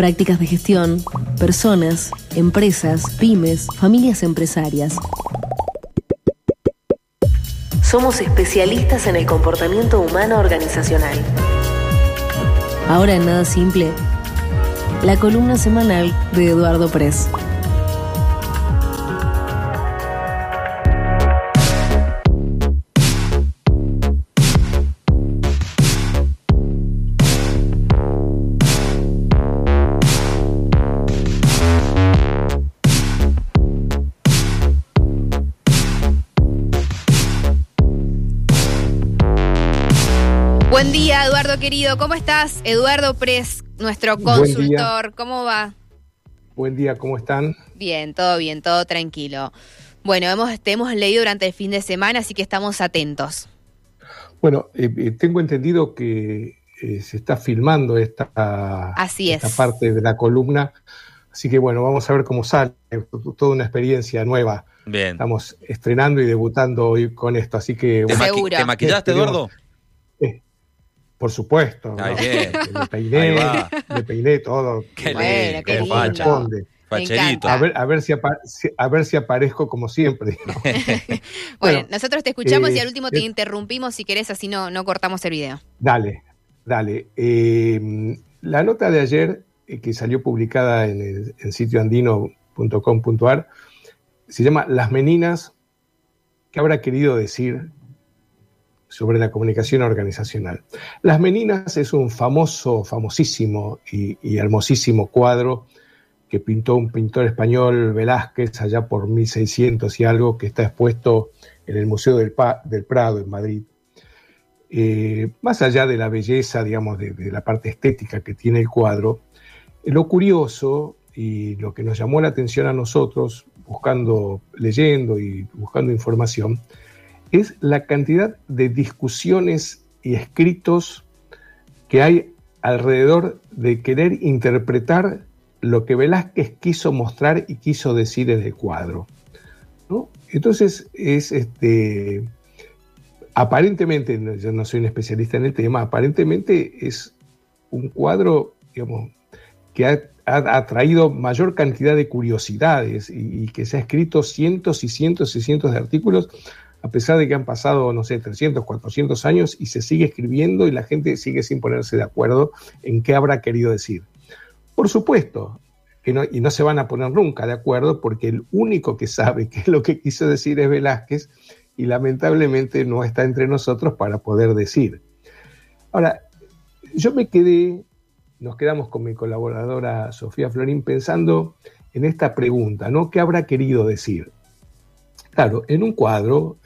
prácticas de gestión, personas, empresas, pymes, familias empresarias. Somos especialistas en el comportamiento humano organizacional. Ahora en Nada Simple, la columna semanal de Eduardo Press. Querido. ¿Cómo estás? Eduardo Pres, nuestro consultor. ¿Cómo va? Buen día, ¿cómo están? Bien, todo bien, todo tranquilo. Bueno, hemos, te hemos leído durante el fin de semana, así que estamos atentos. Bueno, eh, eh, tengo entendido que eh, se está filmando esta, Así esta es. parte de la columna, así que bueno, vamos a ver cómo sale. Toda una experiencia nueva. Bien. Estamos estrenando y debutando hoy con esto, así que ¿Te, bueno, maqui- te maquillaste. Eduardo? eh, por supuesto, Ay, ¿no? bien. peiné, me peiné todo. Qué Bueno, lindo, qué facha. Facherito. A ver, a ver si, a ver si aparezco como siempre. ¿no? Bueno, Bueno, nosotros te escuchamos eh, y al último te eh, interrumpimos si querés, así no, no cortamos el video. Dale, dale. Eh, la nota de ayer, eh, que salió publicada en el en sitioandino.com.ar, se llama Las Meninas, ¿qué habrá querido decir sobre la comunicación organizacional? Las Meninas es un famoso, famosísimo y, y hermosísimo cuadro que pintó un pintor español, Velázquez, allá por 1600 y algo, que está expuesto en el Museo del, Pa- del Prado en Madrid. Eh, más allá de la belleza, digamos, de, de la parte estética que tiene el cuadro, lo curioso y lo que nos llamó la atención a nosotros, buscando, leyendo y buscando información, es la cantidad de discusiones y escritos que hay alrededor de querer interpretar lo que Velázquez quiso mostrar y quiso decir en el cuadro. ¿no? Entonces es este aparentemente, yo no soy un especialista en el tema, aparentemente es un cuadro, que ha, ha atraído mayor cantidad de curiosidades y, y que se ha escrito cientos y cientos y cientos de artículos, a pesar de que han pasado, no sé, 300, 400 años y se sigue escribiendo y la gente sigue sin ponerse de acuerdo en qué habrá querido decir. Por supuesto, que no, y no se van a poner nunca de acuerdo porque el único que sabe qué es lo que quiso decir es Velázquez y lamentablemente no está entre nosotros para poder decir. Ahora, yo me quedé, nos quedamos con mi colaboradora Sofía Florín pensando en esta pregunta, ¿no? ¿Qué habrá querido decir? Claro, en un cuadro,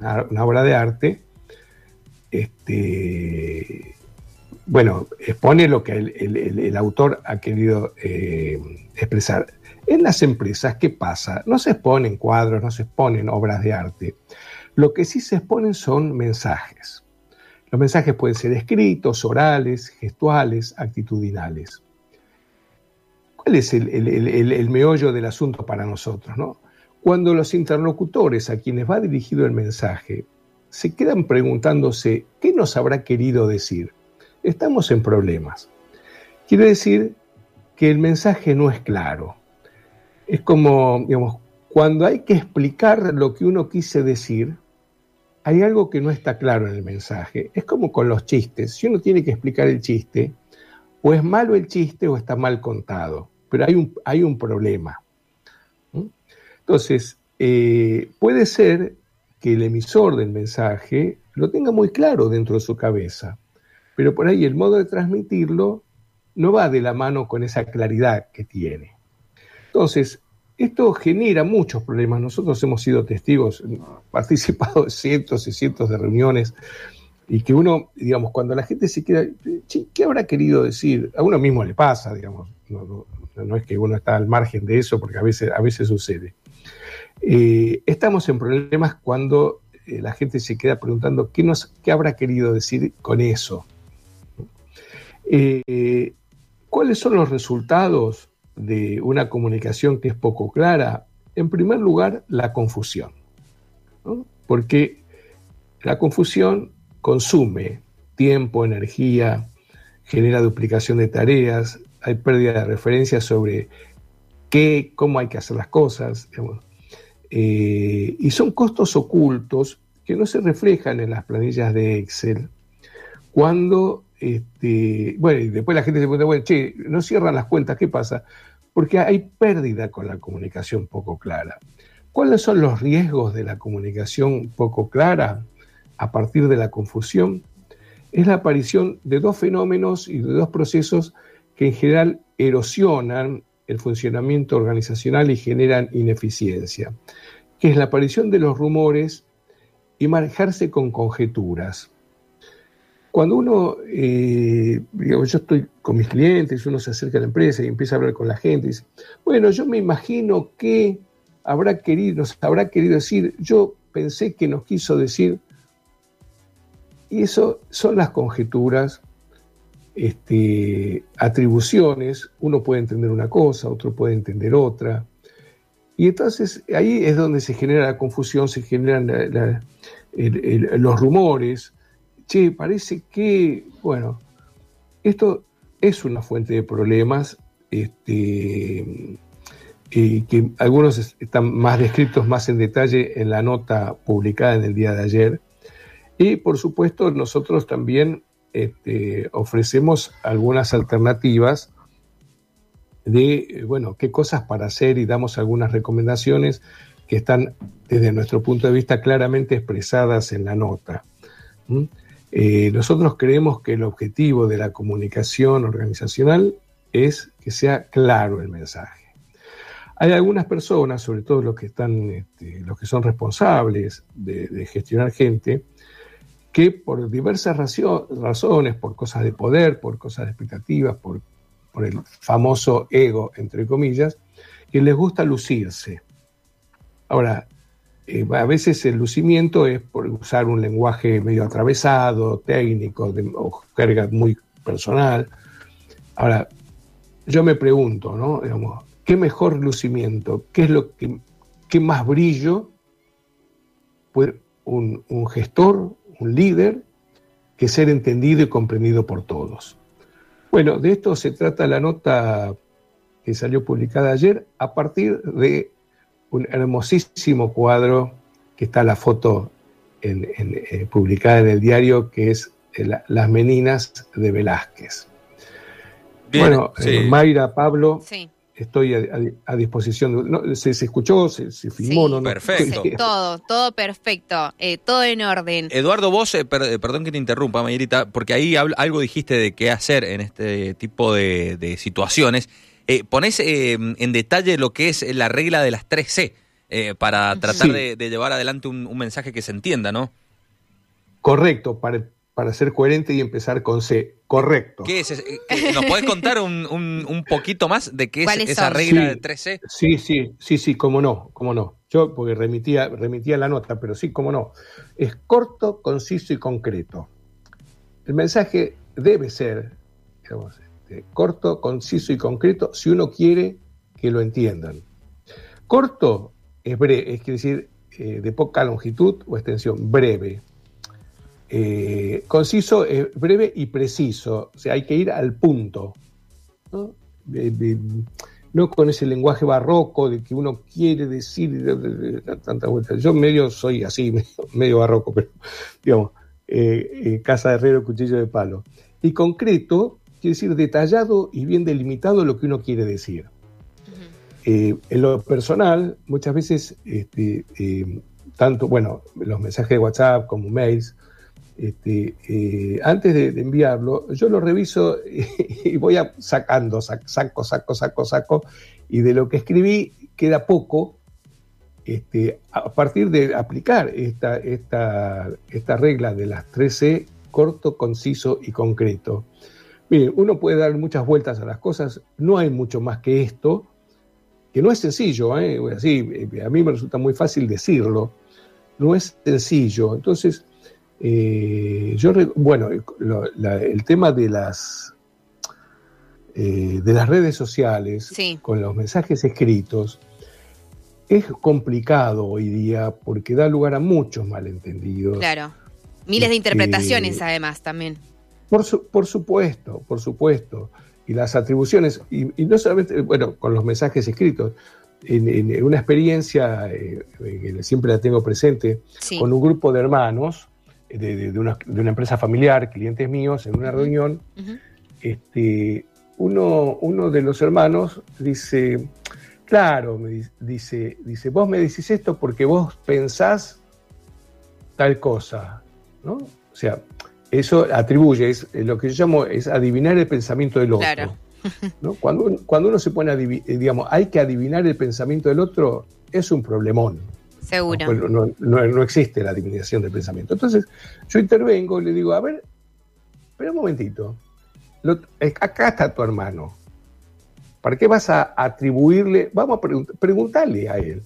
una, obra de arte, este, bueno, expone lo que el, autor ha querido eh, expresar. En las empresas, ¿qué pasa? No se exponen cuadros, no se exponen obras de arte. Lo que sí se exponen son mensajes. Los mensajes pueden ser escritos, orales, gestuales, actitudinales. ¿Cuál es el- el meollo del asunto para nosotros? no? Cuando los interlocutores a quienes va dirigido el mensaje se quedan preguntándose qué nos habrá querido decir, estamos en problemas. Quiere decir que el mensaje no es claro. Es como, cuando hay que explicar lo que uno quise decir, hay algo que no está claro en el mensaje. Es como con los chistes. Si uno tiene que explicar el chiste, o es malo el chiste o está mal contado. Pero hay un, hay un problema. Entonces, eh, puede ser que el emisor del mensaje lo tenga muy claro dentro de su cabeza, pero por ahí el modo de transmitirlo no va de la mano con esa claridad que tiene. Entonces, esto genera muchos problemas. Nosotros hemos sido testigos, participado de cientos y cientos de reuniones, y que uno, digamos, cuando la gente se queda, "Che, ¿qué habrá querido decir? A uno mismo le pasa, digamos, no es que uno está al margen de eso, porque a veces, a veces sucede. Eh, estamos en problemas cuando eh, la gente se queda preguntando qué, nos, qué habrá querido decir con eso. Eh, ¿Cuáles son los resultados de una comunicación que es poco clara? En primer lugar, la confusión. Porque la confusión consume tiempo, energía, genera duplicación de tareas, hay pérdida de referencia sobre qué, cómo hay que hacer las cosas, eh, y son costos ocultos que no se reflejan en las planillas de Excel. Cuando, este, bueno, y después la gente se pregunta, bueno, che, no cierran las cuentas, ¿qué pasa? Porque hay pérdida con la comunicación poco clara. ¿Cuáles son los riesgos de la comunicación poco clara a partir de la confusión? Es la aparición de dos fenómenos y de dos procesos que en general erosionan el funcionamiento organizacional y generan ineficiencia, que es la aparición de los rumores y manejarse con conjeturas. Cuando uno, eh, yo estoy con mis clientes, uno se acerca a la empresa y empieza a hablar con la gente y dice, bueno, yo me imagino que habrá querido, nos habrá querido decir, yo pensé que nos quiso decir, y eso son las conjeturas, este, atribuciones, uno puede entender una cosa, otro puede entender otra, y entonces ahí es donde se genera la confusión, se generan los rumores, che, parece que, bueno, esto es una fuente de problemas, este, que algunos están más descritos más en detalle en la nota publicada en el día de ayer. Y por supuesto nosotros también este, ofrecemos algunas alternativas de, bueno, qué cosas para hacer y damos algunas recomendaciones que están desde nuestro punto de vista claramente expresadas en la nota. Eh, nosotros creemos que el objetivo de la comunicación organizacional es que sea claro el mensaje. Hay algunas personas, sobre todo los que están, este, los que son responsables de, gestionar gente, que por diversas razones, por cosas de poder, por cosas de expectativas, por, el famoso ego, entre comillas, que les gusta lucirse. Ahora, eh, a veces el lucimiento es por usar un lenguaje medio atravesado, técnico, de, carga muy personal. Ahora, yo me pregunto, ¿no? Digamos, ¿Qué mejor lucimiento? ¿Qué es lo que qué más brillo puede un gestor, un líder, que ser entendido y comprendido por todos? Bueno, de esto se trata la nota que salió publicada ayer a partir de un hermosísimo cuadro que está la foto eh, publicada en el diario, que es Las Meninas de Velázquez. bueno, eh, Mayra, Pablo, sí estoy a, disposición. ¿Se, escuchó? ¿Se, filmó? no, perfecto. todo, todo perfecto, eh, todo en orden. Eduardo, vos, eh, eh, perdón que te interrumpa, Mayerita, porque ahí algo dijiste de qué hacer en este tipo de, situaciones. ponés en detalle lo que es la regla de las 3C para tratar de, llevar adelante un, un mensaje que se entienda, ¿no? Correcto, para para ser coherente y empezar con C. Correcto. ¿Qué es? Eh, ¿Nos puedes contar un, poquito más de qué es esa regla de 3C? Sí, sí, sí, sí, cómo no, cómo no. Yo, porque remitía, remitía la nota, pero sí, cómo no. Es corto, conciso y concreto. El mensaje debe ser este, corto, conciso y concreto si uno quiere que lo entiendan. Corto es breve, es decir, eh, de poca longitud o extensión, breve. Eh, conciso, breve y preciso. O sea, hay que ir al punto. ¿no? con ese lenguaje barroco de que uno quiere decir tantas vueltas. Yo medio soy así, medio, barroco, pero digamos, eh, eh, casa de herrero, cuchillo de palo. Y concreto quiere decir detallado y bien delimitado lo que uno quiere decir. en lo personal, muchas veces, este, tanto, bueno, los mensajes de WhatsApp como mails, este, eh, antes de, enviarlo, yo lo reviso y, voy sacando, saco, saco, saco, saco, y de lo que escribí queda poco este, a partir de aplicar esta, regla de las 13, corto, conciso y concreto. Miren, uno puede dar muchas vueltas a las cosas, no hay mucho más que esto, que no es sencillo, ¿eh? Así, eh, a mí me resulta muy fácil decirlo, no es sencillo. Entonces, eh, yo, bueno, el tema de las, eh, de las redes sociales, con los mensajes escritos, es complicado hoy día porque da lugar a muchos malentendidos. Claro. Miles de interpretaciones, además, también. Por, por supuesto, por supuesto. y las atribuciones, y, no solamente, bueno, con los mensajes escritos, en, una experiencia, eh, que siempre la tengo presente, con un grupo de hermanos de, una, empresa familiar, clientes míos, en una reunión, este, uno, uno de los hermanos dice, claro, me dice, dice, vos me decís esto porque vos pensás tal cosa, ¿no? O sea, eso atribuye, es lo que yo llamo, es adivinar el pensamiento del otro. ¿no? Cuando, cuando uno se pone a, eh, digamos, hay que adivinar el pensamiento del otro, es un problemón. Seguro. No, no, existe la adivinación del pensamiento. Entonces, yo intervengo y le digo, a ver, espera un momentito. acá está tu hermano. ¿Para qué vas a atribuirle? Vamos a preguntarle a él.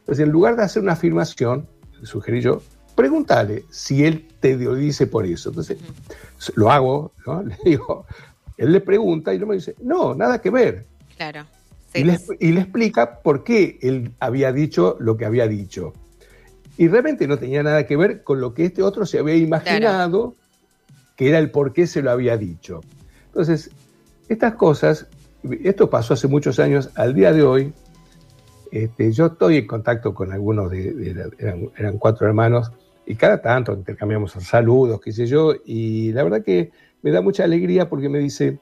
Entonces, en lugar de hacer una afirmación, sugerí yo, pregúntale si él te dice por eso. Entonces, lo hago, ¿no? Le digo, él le pregunta y no me dice, no, nada que ver. Claro. Y, le, explica por qué él había dicho lo que había dicho. Y realmente no tenía nada que ver con lo que este otro se había imaginado, que era el por qué se lo había dicho. Entonces, estas cosas esto pasó hace muchos años, al día de hoy, este, yo estoy en contacto con algunos de, eran, cuatro hermanos, y cada tanto intercambiamos saludos, qué sé yo, y la verdad que me da mucha alegría porque me dice,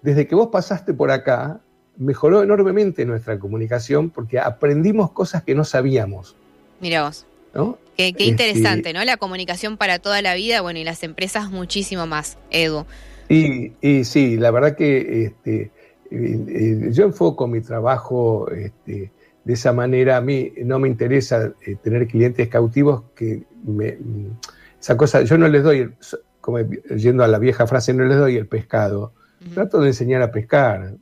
desde que vos pasaste por acá, mejoró enormemente nuestra comunicación porque aprendimos cosas que no sabíamos. Mira vos. ¿no? Qué, este, interesante, ¿no? La comunicación para toda la vida, bueno, y las empresas muchísimo más, Edu. Y, sí, la verdad que este, eh, yo enfoco mi trabajo este, de esa manera. A mí no me interesa eh, tener clientes cautivos que me, esa cosa, yo no les doy, como yendo a la vieja frase, no les doy el pescado. Trato de enseñar a pescar.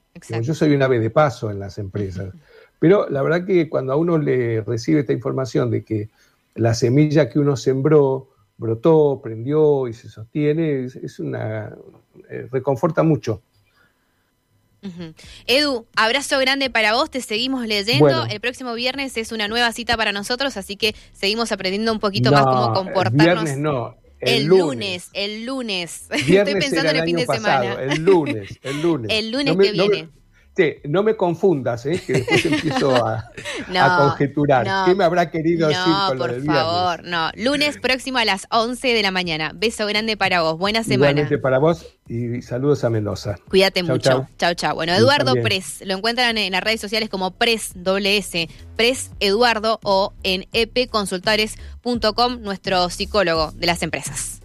Yo soy una ave de paso en las empresas. Pero la verdad que cuando a uno le recibe esta información de que la semilla que uno sembró brotó, prendió y se sostiene, es, una, eh, reconforta mucho. Edu, abrazo grande para vos, te seguimos leyendo. El próximo viernes es una nueva cita para nosotros, así que seguimos aprendiendo un poquito más cómo comportarnos. Viernes no. El, lunes. el lunes. Estoy pensando en el fin de semana. El lunes, el lunes. el lunes que viene no me confundas, ¿eh? que después empiezo a, conjeturar. ¿Qué me habrá querido decir con lo del por favor, no. Lunes próximo a las 11 de la mañana. Beso grande para vos. Buena semana. Igualmente para vos y saludos a Mendoza. Cuídate mucho. Chao, chao. Bueno, Eduardo Pres. Lo encuentran en las redes sociales como Pres, S, Pres Eduardo o en epconsultores.com, nuestro psicólogo de las empresas.